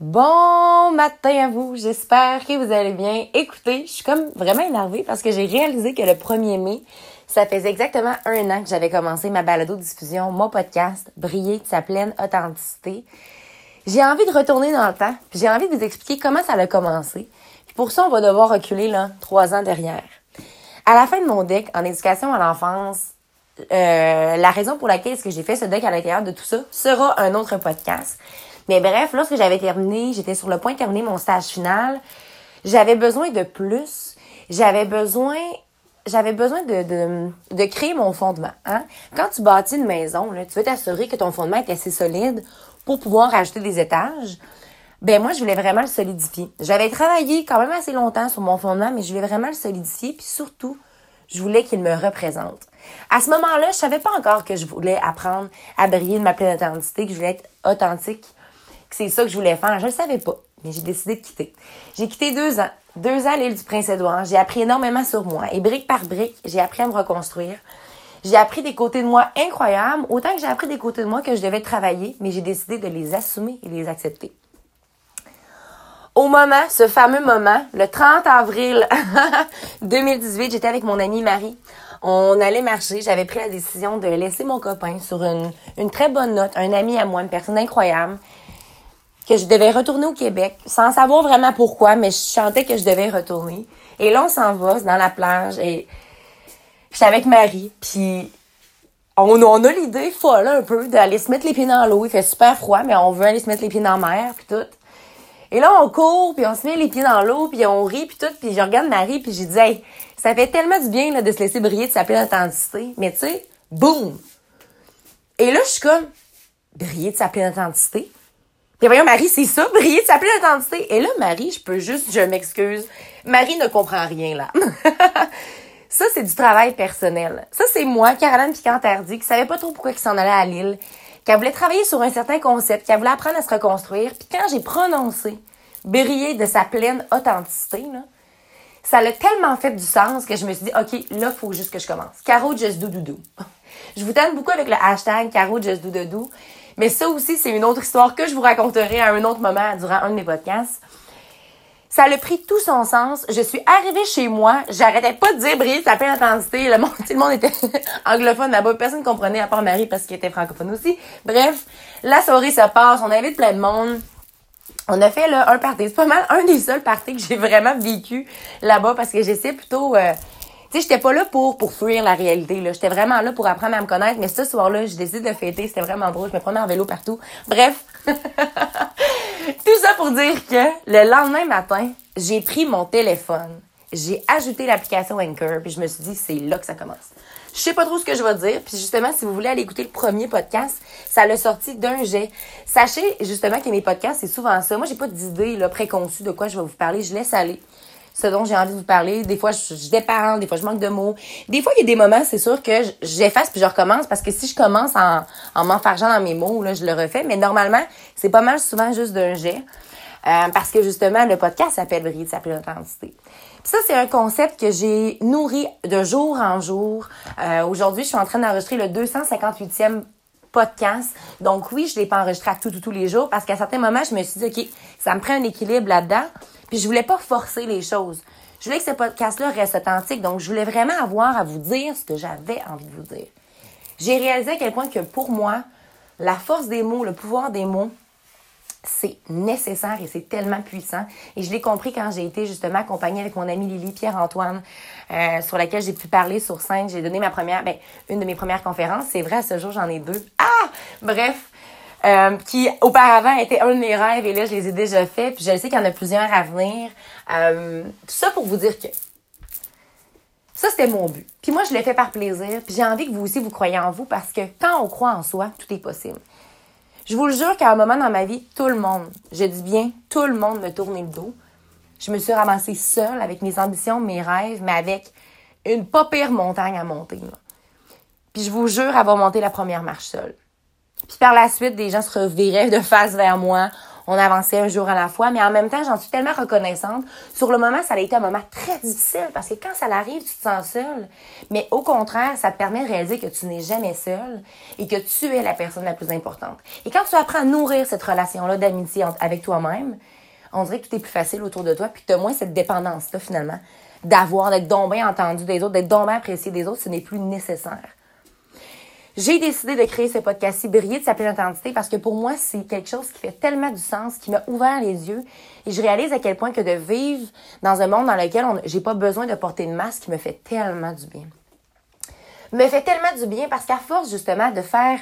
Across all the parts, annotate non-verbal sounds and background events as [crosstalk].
Bon matin à vous, j'espère que vous allez bien. Écoutez, je suis comme vraiment énervée parce que j'ai réalisé que le 1er mai, ça faisait exactement un an que j'avais commencé ma balado-diffusion, mon podcast, Briller de sa pleine authenticité. J'ai envie de retourner dans le temps, j'ai envie de vous expliquer comment ça a commencé. Puis pour ça, on va devoir reculer là, trois ans derrière. À la fin de mon deck en éducation à l'enfance, euh, la raison pour laquelle est-ce que j'ai fait ce deck à l'intérieur de tout ça sera un autre podcast. Mais bref, lorsque j'avais terminé, j'étais sur le point de terminer mon stage final, j'avais besoin de plus. J'avais besoin j'avais besoin de, de, de, créer mon fondement. Hein? Quand tu bâtis une maison, tu veux t'assurer que ton fondement est assez solide pour pouvoir ajouter des étages. Ben moi, je voulais vraiment le solidifier. J'avais travaillé quand même assez longtemps sur mon fondement, mais je voulais vraiment le solidifier. Puis surtout, je voulais qu'il me représente. À ce moment-là, je savais pas encore que je voulais apprendre à briller de ma pleine authenticité, que je voulais être authentique c'est ça que je voulais faire. Je le savais pas, mais j'ai décidé de quitter. J'ai quitté deux ans. Deux ans à l'île du Prince-Édouard. J'ai appris énormément sur moi. Et brique par brique, j'ai appris à me reconstruire. J'ai appris des côtés de moi incroyables, autant que j'ai appris des côtés de moi que je devais travailler, mais j'ai décidé de les assumer et les accepter. Au moment, ce fameux moment, le 30 avril [laughs] 2018, j'étais avec mon amie Marie. On allait marcher. J'avais pris la décision de laisser mon copain sur une, une très bonne note, un ami à moi, une personne incroyable que je devais retourner au Québec, sans savoir vraiment pourquoi, mais je chantais que je devais retourner. Et là, on s'en va, dans la plage, et j'étais avec Marie, puis on, on a l'idée folle un peu d'aller se mettre les pieds dans l'eau. Il fait super froid, mais on veut aller se mettre les pieds dans la mer, puis tout. Et là, on court, puis on se met les pieds dans l'eau, puis on rit, puis tout. Puis je regarde Marie, puis j'ai dit, hey, ça fait tellement du bien là, de se laisser briller de sa pleine authenticité. Mais tu sais, boum! Et là, je suis comme, briller de sa pleine authenticité? Voyons, Marie, c'est ça, briller de sa pleine authenticité. Et là, Marie, je peux juste, je m'excuse, Marie ne comprend rien là. [laughs] ça, c'est du travail personnel. Ça, c'est moi, Caroline Piquant-Tardy, qui savait pas trop pourquoi il s'en allait à Lille, qui voulait travailler sur un certain concept, qui voulait apprendre à se reconstruire. Puis quand j'ai prononcé briller de sa pleine authenticité, là, ça l'a tellement fait du sens que je me suis dit, OK, là, faut juste que je commence. Caro Just Do Do Do. Je vous donne beaucoup avec le hashtag Caro Just Do Do Do. Mais ça aussi, c'est une autre histoire que je vous raconterai à un autre moment durant un de mes podcasts. Ça a pris tout son sens. Je suis arrivée chez moi. J'arrêtais pas de dire briller sa pleine intensité. Le monde, tout le monde était [laughs] anglophone là-bas. Personne ne comprenait à part Marie parce qu'il était francophone aussi. Bref, la soirée se passe. On invite plein de monde. On a fait là un party. C'est pas mal un des seuls parties que j'ai vraiment vécu là-bas parce que j'essaie plutôt euh, sais, j'étais pas là pour, pour fuir la réalité, là. J'étais vraiment là pour apprendre à me connaître, mais ce soir-là, j'ai décidé de fêter. C'était vraiment drôle. Je me prenais en vélo partout. Bref. [laughs] Tout ça pour dire que le lendemain matin, j'ai pris mon téléphone. J'ai ajouté l'application Anchor, puis je me suis dit, c'est là que ça commence. Je sais pas trop ce que je vais dire, puis justement, si vous voulez aller écouter le premier podcast, ça l'a sorti d'un jet. Sachez justement que mes podcasts, c'est souvent ça. Moi, j'ai pas d'idée préconçue de quoi je vais vous parler. Je laisse aller ce dont j'ai envie de vous parler. Des fois, je, je des fois, je manque de mots. Des fois, il y a des moments, c'est sûr que j'efface puis je recommence parce que si je commence en, en m'enfargeant dans mes mots, là, je le refais. Mais normalement, c'est pas mal souvent juste d'un jet. Euh, parce que justement, le podcast s'appelle Briller de sa pleine authenticité. ça, c'est un concept que j'ai nourri de jour en jour. Euh, Aujourd'hui, je suis en train d'enregistrer le 258e podcast. Donc oui, je l'ai pas enregistré à tout, tous les jours parce qu'à certains moments, je me suis dit, OK, ça me prend un équilibre là-dedans. Puis je voulais pas forcer les choses. Je voulais que ce podcast-là reste authentique. Donc, je voulais vraiment avoir à vous dire ce que j'avais envie de vous dire. J'ai réalisé à quel point que pour moi, la force des mots, le pouvoir des mots, c'est nécessaire et c'est tellement puissant. Et je l'ai compris quand j'ai été justement accompagnée avec mon ami Lily Pierre-Antoine, euh, sur laquelle j'ai pu parler sur scène. J'ai donné ma première, ben, une de mes premières conférences. C'est vrai, à ce jour, j'en ai deux. Ah! Bref, euh, qui auparavant était un de mes rêves et là, je les ai déjà faits. Puis je sais qu'il y en a plusieurs à venir. Euh, tout ça pour vous dire que ça, c'était mon but. Puis moi, je l'ai fait par plaisir. Puis j'ai envie que vous aussi, vous croyez en vous parce que quand on croit en soi, tout est possible. Je vous le jure qu'à un moment dans ma vie, tout le monde, je dis bien, tout le monde me tournait le dos. Je me suis ramassée seule avec mes ambitions, mes rêves, mais avec une pas pire montagne à monter. Puis je vous jure avoir monté la première marche seule. Puis par la suite, des gens se reviraient de face vers moi. on avançait un jour à la fois, mais en même temps, j'en suis tellement reconnaissante. Sur le moment, ça a été un moment très difficile parce que quand ça arrive, tu te sens seule. Mais au contraire, ça te permet de réaliser que tu n'es jamais seule et que tu es la personne la plus importante. Et quand tu apprends à nourrir cette relation-là d'amitié avec toi-même, on dirait que tout est plus facile autour de toi, puis tu as moins cette dépendance-là, finalement, d'avoir, d'être donc bien entendu des autres, d'être donc bien apprécié des autres, ce n'est plus nécessaire. J'ai décidé de créer ce podcast-ci, Briller de s'appeler l'intensité, parce que pour moi, c'est quelque chose qui fait tellement du sens, qui m'a ouvert les yeux. Et je réalise à quel point que de vivre dans un monde dans lequel j'ai pas besoin de porter de masque me fait tellement du bien. Me fait tellement du bien parce qu'à force, justement, de faire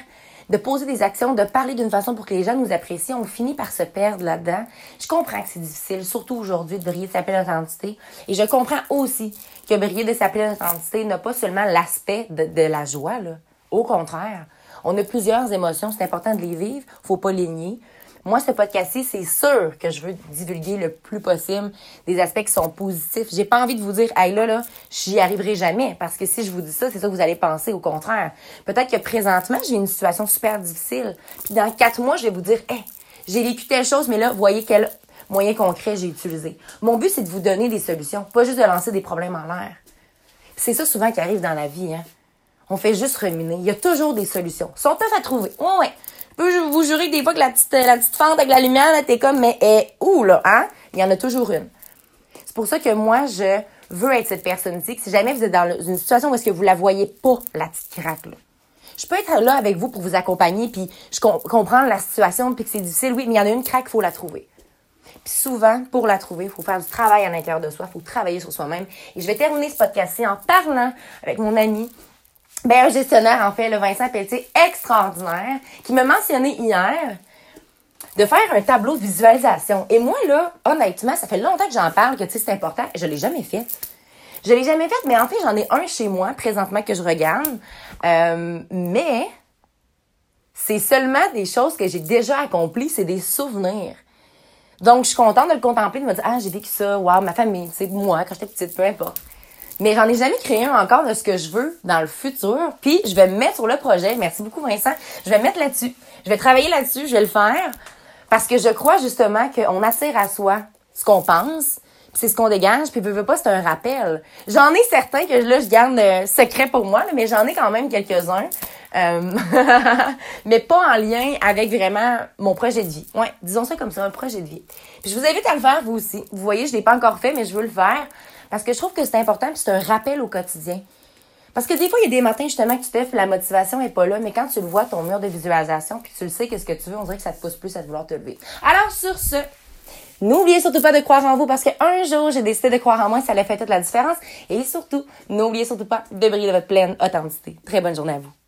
de poser des actions, de parler d'une façon pour que les gens nous apprécient, on finit par se perdre là-dedans. Je comprends que c'est difficile, surtout aujourd'hui, de briller de s'appeler l'intensité. Et je comprends aussi que briller de s'appeler l'intensité n'a pas seulement l'aspect de, de la joie, là. Au contraire, on a plusieurs émotions, c'est important de les vivre, faut pas les nier. Moi, ce podcast-ci, c'est sûr que je veux divulguer le plus possible des aspects qui sont positifs. J'ai pas envie de vous dire, hey là, là, j'y arriverai jamais. Parce que si je vous dis ça, c'est ça que vous allez penser. Au contraire. Peut-être que présentement, j'ai une situation super difficile. Puis dans quatre mois, je vais vous dire, hey, j'ai vécu telle chose, mais là, voyez quel moyen concret j'ai utilisé. Mon but, c'est de vous donner des solutions, pas juste de lancer des problèmes en l'air. C'est ça souvent qui arrive dans la vie, hein. On fait juste ruminer. Il y a toujours des solutions. Ils sont tough à trouver. Ouais, ouais. Je peux vous jurer que des fois que la petite, la petite fente avec la lumière, là, t'es comme, mais est où, là, hein? Il y en a toujours une. C'est pour ça que moi, je veux être cette personne-ci, si jamais vous êtes dans une situation où est-ce que vous la voyez pas, la petite craque. Je peux être là avec vous pour vous accompagner, puis je comprends la situation, puis que c'est difficile, oui, mais il y en a une craque, il faut la trouver. Puis souvent, pour la trouver, il faut faire du travail à l'intérieur de soi, il faut travailler sur soi-même. Et je vais terminer ce podcast-ci en parlant avec mon ami ben, un gestionnaire, en fait, le Vincent Pelletier, extraordinaire, qui m'a mentionné hier de faire un tableau de visualisation. Et moi, là, honnêtement, ça fait longtemps que j'en parle, que tu sais, c'est important. Je l'ai jamais fait. Je l'ai jamais fait, mais en fait, j'en ai un chez moi, présentement, que je regarde. Euh, mais c'est seulement des choses que j'ai déjà accomplies, c'est des souvenirs. Donc, je suis contente de le contempler, de me dire, ah, j'ai vécu ça, waouh, ma famille, c'est moi, quand j'étais petite, peu importe. Mais j'en ai jamais créé un encore de ce que je veux dans le futur. Puis je vais me mettre sur le projet. Merci beaucoup Vincent. Je vais me mettre là-dessus. Je vais travailler là-dessus. Je vais le faire parce que je crois justement qu'on attire à soi ce qu'on pense. C'est ce qu'on dégage, puis veux, pas, c'est un rappel. J'en ai certains que là, je garde euh, secret pour moi, mais j'en ai quand même quelques-uns. Euh, [laughs] mais pas en lien avec vraiment mon projet de vie. Ouais, disons ça comme ça, un projet de vie. Puis je vous invite à le faire, vous aussi. Vous voyez, je l'ai pas encore fait, mais je veux le faire. Parce que je trouve que c'est important, puis c'est un rappel au quotidien. Parce que des fois, il y a des matins justement que tu te la motivation est pas là, mais quand tu le vois, ton mur de visualisation, puis tu le sais qu'est-ce que tu veux, on dirait que ça te pousse plus à vouloir te lever. Alors sur ce, n'oubliez surtout pas de croire en vous parce qu'un jour, j'ai décidé de croire en moi, ça allait faire toute la différence. Et surtout, n'oubliez surtout pas de briller de votre pleine authenticité. Très bonne journée à vous.